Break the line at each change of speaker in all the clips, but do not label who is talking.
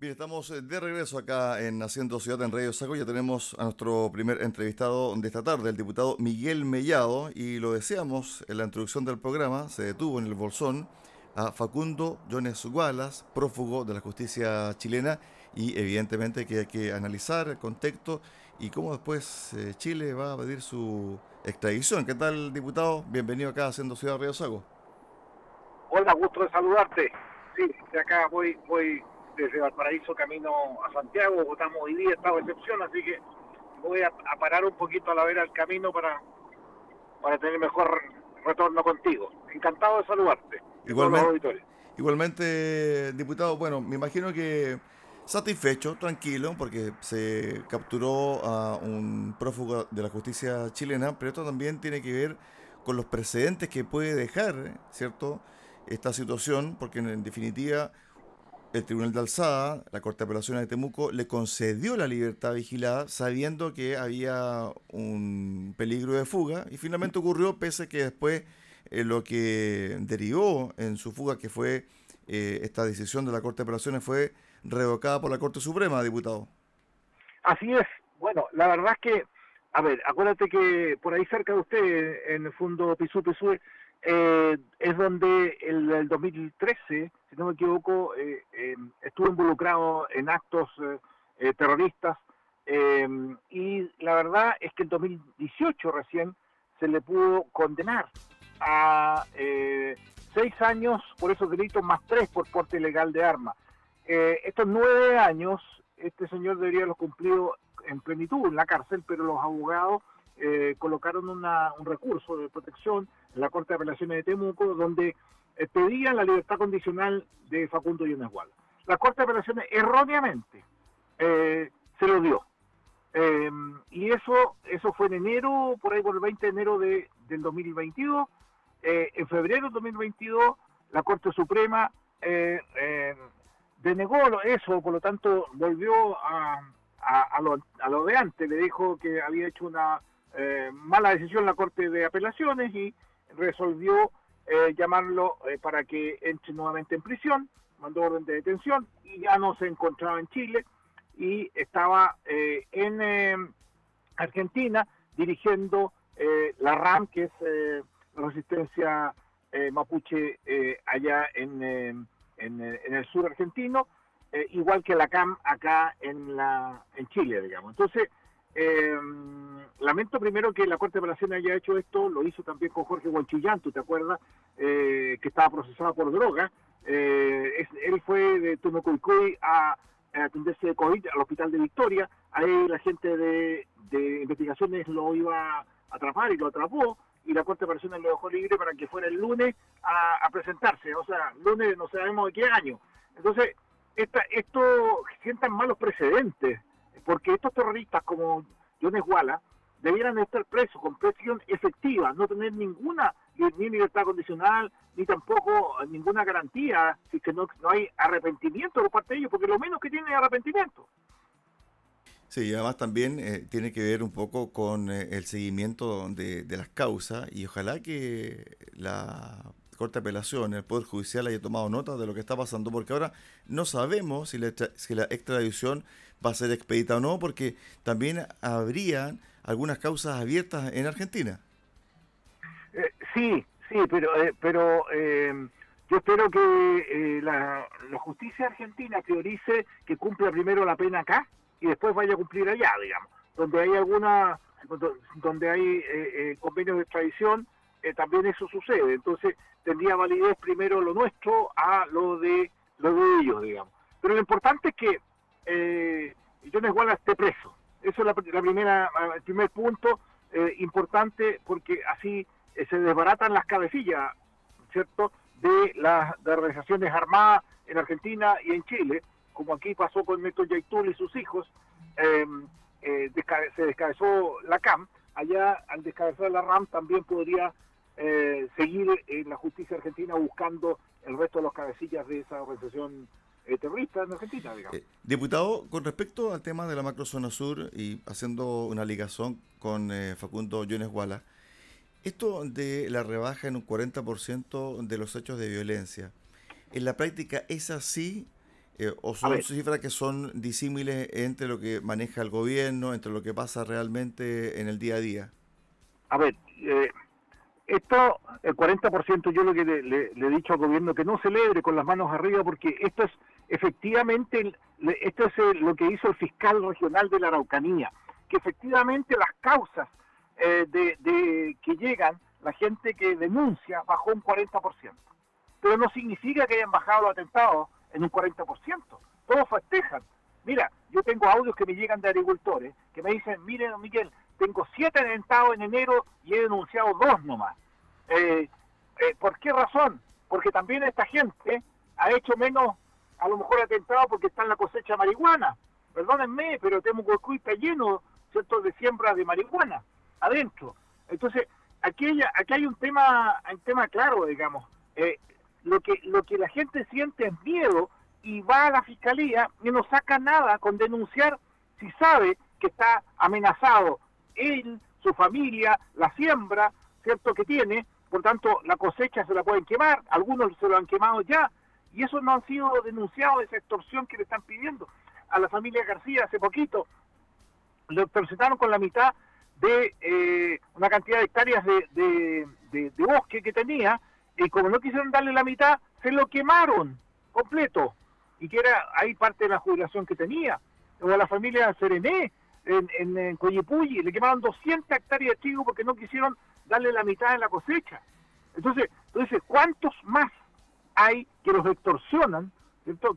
Bien, estamos eh, de regreso acá en Haciendo Ciudad en Radio Saco. Ya tenemos a nuestro primer entrevistado de esta tarde, el diputado Miguel Mellado, y lo deseamos en la introducción del programa. Se detuvo en el Bolsón a Facundo Jones Gualas, prófugo de la justicia chilena, y evidentemente que hay que analizar el contexto y cómo después eh, Chile va a pedir su extradición. ¿Qué tal, diputado? Bienvenido acá a Haciendo Ciudad Radio Saco.
Hola, gusto de saludarte. Sí, de acá voy, voy desde Valparaíso camino a Santiago, votamos hoy día, estado de excepción, así que voy a, parar un poquito a la vera del camino para, para tener mejor retorno contigo. Encantado de saludarte.
Igualmente, igualmente, diputado, bueno, me imagino que satisfecho, tranquilo, porque se capturó a un prófugo de la justicia chilena, pero esto también tiene que ver con los precedentes que puede dejar, ¿cierto?, esta situación, porque en definitiva el Tribunal de Alzada, la Corte de Apelaciones de Temuco, le concedió la libertad vigilada sabiendo que había un peligro de fuga y finalmente ocurrió pese a que después eh, lo que derivó en su fuga, que fue eh, esta decisión de la Corte de Apelaciones, fue revocada por la Corte Suprema, diputado.
Así es. Bueno, la verdad es que, a ver, acuérdate que por ahí cerca de usted, en el fondo Pisú Pisú, eh, es donde el, el, 2013, si no me equivoco, eh, eh, estuvo involucrado en actos eh, terroristas y la verdad es que en 2018 recién se le pudo condenar a seis años por esos delitos más tres por porte ilegal de armas. estos nueve años, este señor debería haberlos cumplido en plenitud en la cárcel, pero los abogados eh, colocaron un recurso de protección en la Corte de Apelaciones de Temuco, donde eh, pedían la libertad condicional de Facundo Yunes La Corte de Apelaciones erróneamente eh, se lo dio. y eso eso fue en enero, por ahí por el 20 de enero de, del 2022. en febrero del 2022, la Corte Suprema denegó eso, por lo tanto volvió a, a, lo, a, lo, de antes, le dijo que había hecho una eh, mala decisión la Corte de Apelaciones y resolvió eh, llamarlo eh, para que entre nuevamente en prisión, mandó orden de detención y ya no se encontraba en Chile y estaba en Argentina dirigiendo la RAM, que es la resistencia mapuche allá en, en, en, el sur argentino, igual que la CAM acá en, la, en Chile, digamos. Entonces, eh, lamento primero que la Corte de Apelaciones haya hecho esto, lo hizo también con Jorge Guanchillán, ¿tú te acuerdas? Eh, que estaba procesado por droga. Eh, él fue de Tumecoicoy a, a, atenderse de COVID al hospital de Victoria. Ahí la gente de, investigaciones lo iba a atrapar y lo atrapó. Y la Corte de Apelaciones lo dejó libre para que fuera el lunes a, presentarse. O sea, lunes no sabemos de qué año. Entonces, esta, esto sientan malos precedentes porque estos terroristas como Jones Walla debieran estar presos con presión efectiva, no tener ninguna ni libertad condicional, ni tampoco ninguna garantía, si que no, no hay arrepentimiento por parte de ellos, porque lo menos que tienen es arrepentimiento.
Sí, y además también eh, tiene que ver un poco con eh, el seguimiento de, de, las causas y ojalá que la Corte de Apelación, el Poder Judicial haya tomado nota de lo que está pasando, porque ahora no sabemos si la, si la extradición va a ser expedita o no, porque también habrían algunas causas abiertas en Argentina.
Eh, sí, sí, pero, eh, pero eh, yo espero que la, la, justicia argentina priorice que cumpla primero la pena acá y después vaya a cumplir allá, digamos. Donde hay alguna, donde hay convenios de extradición, también eso sucede. Entonces tendría validez primero lo nuestro a lo de lo de ellos, digamos. Pero lo importante es que eh, Jones Wallace esté preso. Eso es la, primera, el primer punto eh, importante porque así eh, se desbaratan las cabecillas, ¿cierto?, de las organizaciones armadas en Argentina y en Chile, como aquí pasó con Néstor Yaitul y sus hijos, em, eh, se descabezó la CAM, allá al descabezar la RAM también podría seguir en la justicia argentina buscando el resto de los cabecillas de esa organización eh, terrorista en Argentina, digamos. Eh,
diputado, con respecto al tema de la macrozona sur y haciendo una ligación con eh, Facundo Jones Guala, esto de la rebaja en un 40% de los hechos de violencia, ¿en la práctica es así Eh, ¿O son cifras que son disímiles entre lo que maneja el gobierno, entre lo que pasa realmente en el día a día?
A ver, eh, esto, el 40% yo lo que le, he dicho al gobierno que no celebre con las manos arriba porque esto es efectivamente, esto es eh, lo que hizo el fiscal regional de la Araucanía, que efectivamente las causas eh, de, que llegan, la gente que denuncia bajó un 40%. Pero no significa que hayan bajado los atentados en un 40%. Todos festejan. Mira, yo tengo audios que me llegan de agricultores que me dicen, miren, Miguel, tengo siete atentados en enero y he denunciado dos nomás. Eh, eh, ¿Por qué razón? Porque también esta gente ha hecho menos, a lo mejor atentados porque está en la cosecha de marihuana. Perdónenme, pero Temuco está lleno, ¿cierto?, de siembras de marihuana adentro. Entonces, aquí hay, aquí hay un tema, un tema claro, digamos. Eh, lo que lo que la gente siente es miedo y va a la fiscalía y no saca nada con denunciar si sabe que está amenazado él, su familia, la siembra, ¿cierto?, que tiene, por tanto, la cosecha se la pueden quemar, algunos se lo han quemado ya, y eso no han sido denunciados, esa extorsión que le están pidiendo. A la familia García hace poquito le presentaron con la mitad de eh, una cantidad de hectáreas de, de, bosque que tenía, y como no quisieron darle la mitad, se lo quemaron completo, y que era ahí parte de la jubilación que tenía. O a la familia Serené, en, en, en le quemaron 200 hectáreas de trigo porque no quisieron darle la mitad de la cosecha. Entonces, entonces ¿cuántos más hay que los extorsionan,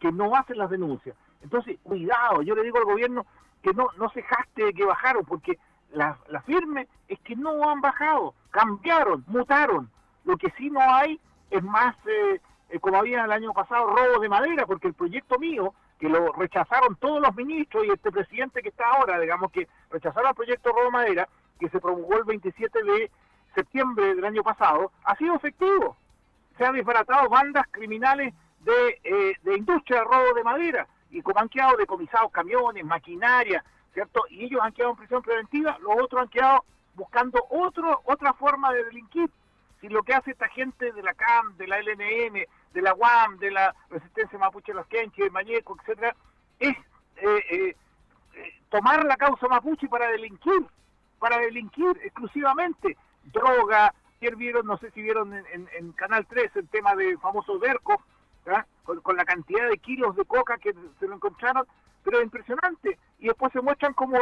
que no hacen las denuncias? Entonces, cuidado, yo le digo al gobierno que no, no se jaste de que bajaron, porque la, la firme es que no han bajado, cambiaron, mutaron. Lo que sí no hay es más, eh, eh, como había el año pasado, robo de madera, porque el proyecto mío que lo rechazaron todos los ministros y este presidente que está ahora, digamos que rechazaron el proyecto Robo Madera, que se promulgó el 27 de septiembre del año pasado, ha sido efectivo. Se han disparatado bandas criminales de, eh, de industria de robo de madera y como han quedado decomisados camiones, maquinaria, ¿cierto? Y ellos han quedado en prisión preventiva, los otros han quedado buscando otro, otra forma de delinquir. Si lo que hace esta gente de la CAM, de la LNM, de la UAM, de la resistencia mapuche los Quenches, de Mañeco, etcétera, es eh, eh, eh, tomar la causa mapuche para delinquir, para delinquir exclusivamente. Droga, ayer vieron, no sé si vieron en, Canal 3 el tema de famoso Berco, con, con, la cantidad de kilos de coca que se lo encontraron, pero es impresionante. Y después se muestran como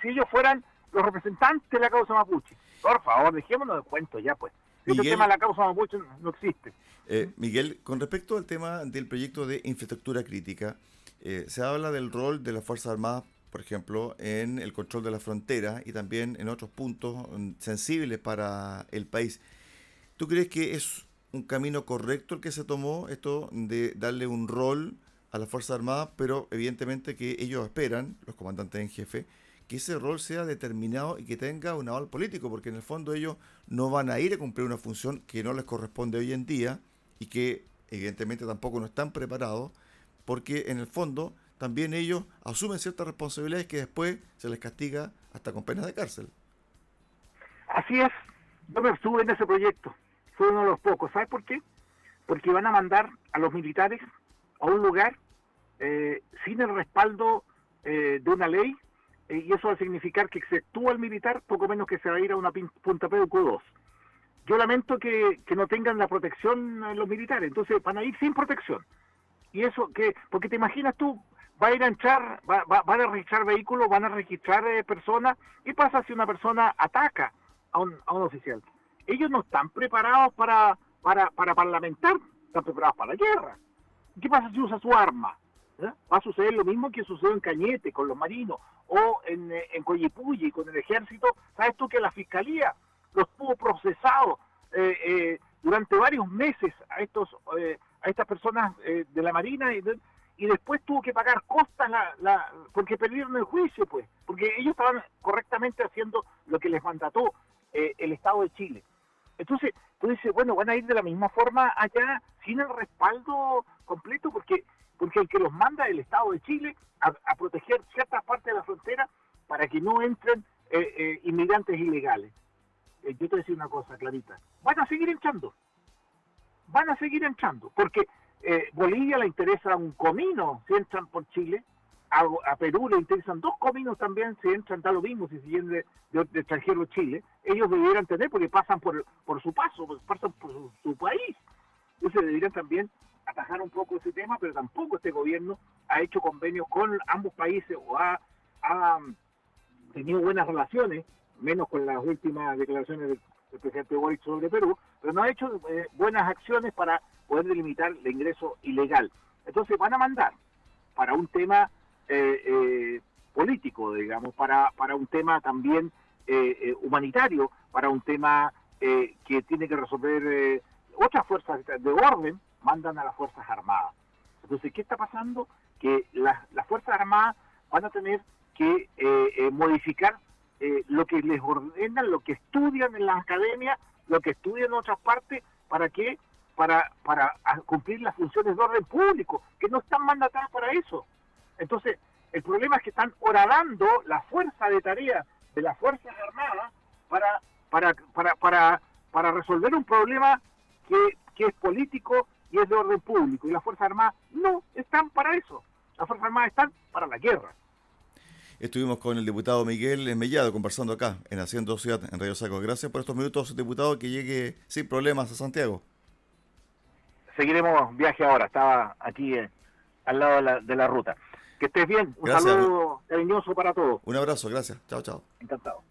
si ellos fueran los representantes de la causa mapuche. Por favor, dejémonos de cuento ya, pues. Este tema de la causa mapuche no existe.
Eh, Miguel, con respecto al tema del proyecto de infraestructura crítica, eh, se habla del rol de las Fuerzas Armadas, por ejemplo, en el control de la frontera y también en otros puntos mm, sensibles para el país. ¿Tú crees que es un camino correcto el que se tomó, esto de darle un rol a las Fuerzas Armadas, pero evidentemente que ellos esperan, los comandantes en jefe, que ese rol sea determinado y que tenga un aval político, porque en el fondo ellos no van a ir a cumplir una función que no les corresponde hoy en día y que evidentemente tampoco no están preparados, porque en el fondo también ellos asumen ciertas responsabilidades que después se les castiga hasta con penas de cárcel.
Así es, yo me estuve en ese proyecto, fue uno de los pocos, ¿sabes por qué? Porque van a mandar a los militares a un lugar eh, sin el respaldo eh, de una ley y eso va a significar que se actúa el militar, poco menos que se va a ir a una punta P 2 Yo lamento que, no tengan la protección los militares, entonces van a ir sin protección. Y eso, que porque te imaginas tú, va a ir a entrar, va, van a registrar vehículos, van a registrar eh, personas. ¿Qué pasa si una persona ataca a un, a un oficial? Ellos no están preparados para, para, para parlamentar, están preparados para la guerra. ¿Qué pasa si usa su arma? ¿Eh? Va a suceder lo mismo que sucedió en Cañete con los marinos o en, eh, en Coyipulli con el ejército. ¿Sabes tú que la fiscalía los tuvo procesados eh, durante varios meses a estos a estas personas de la Marina y, y, después tuvo que pagar costas la, porque perdieron el juicio, pues, porque ellos estaban correctamente haciendo lo que les mandató el Estado de Chile. Entonces, tú dices, bueno, van a ir de la misma forma allá sin el respaldo completo, porque porque el que los manda el Estado de Chile a, proteger ciertas partes de la frontera para que no entren eh, eh, inmigrantes ilegales. Eh, yo te voy a decir una cosa clarita, van a seguir entrando, van a seguir entrando, porque eh, Bolivia le interesa un comino si entran por Chile, a, Perú le interesan dos cominos también si entran, da lo mismo si siguen de, de, extranjero Chile, ellos debieran tener porque pasan por, por su paso, pasan por su, país. Entonces deberían también atajar un poco ese tema, pero tampoco este gobierno ha hecho convenios con ambos países o ha, ha tenido buenas relaciones, menos con las últimas declaraciones del, presidente Boric sobre Perú, pero no ha hecho eh, buenas acciones para poder delimitar el ingreso ilegal. Entonces van a mandar para un tema eh, eh, político, digamos, para, para un tema también eh, humanitario, para un tema que tiene que resolver otras fuerzas de orden, mandan a las Fuerzas Armadas. Entonces, ¿qué está pasando? Que las, las Fuerzas Armadas van a tener que modificar lo que les ordenan, lo que estudian en las academias, lo que estudian en otras partes, ¿para qué? Para, para cumplir las funciones de orden público, que no están mandatadas para eso. Entonces, el problema es que están horadando la fuerza de tarea de las Fuerzas Armadas para, para, para, para, para resolver un problema que, que es político y es de orden público. Y las Fuerzas Armadas no están para eso. Las Fuerzas Armadas están para la guerra.
Estuvimos con el diputado Miguel Mellado conversando acá en Haciendo Ciudad en Radio Saco. Gracias por estos minutos, diputado, que llegue sin problemas a Santiago.
Seguiremos viaje ahora, estaba aquí eh, al lado de la, de la ruta. Que estés bien. Un saludo cariñoso para todos.
Un abrazo, gracias. Chao, chao.
Encantado.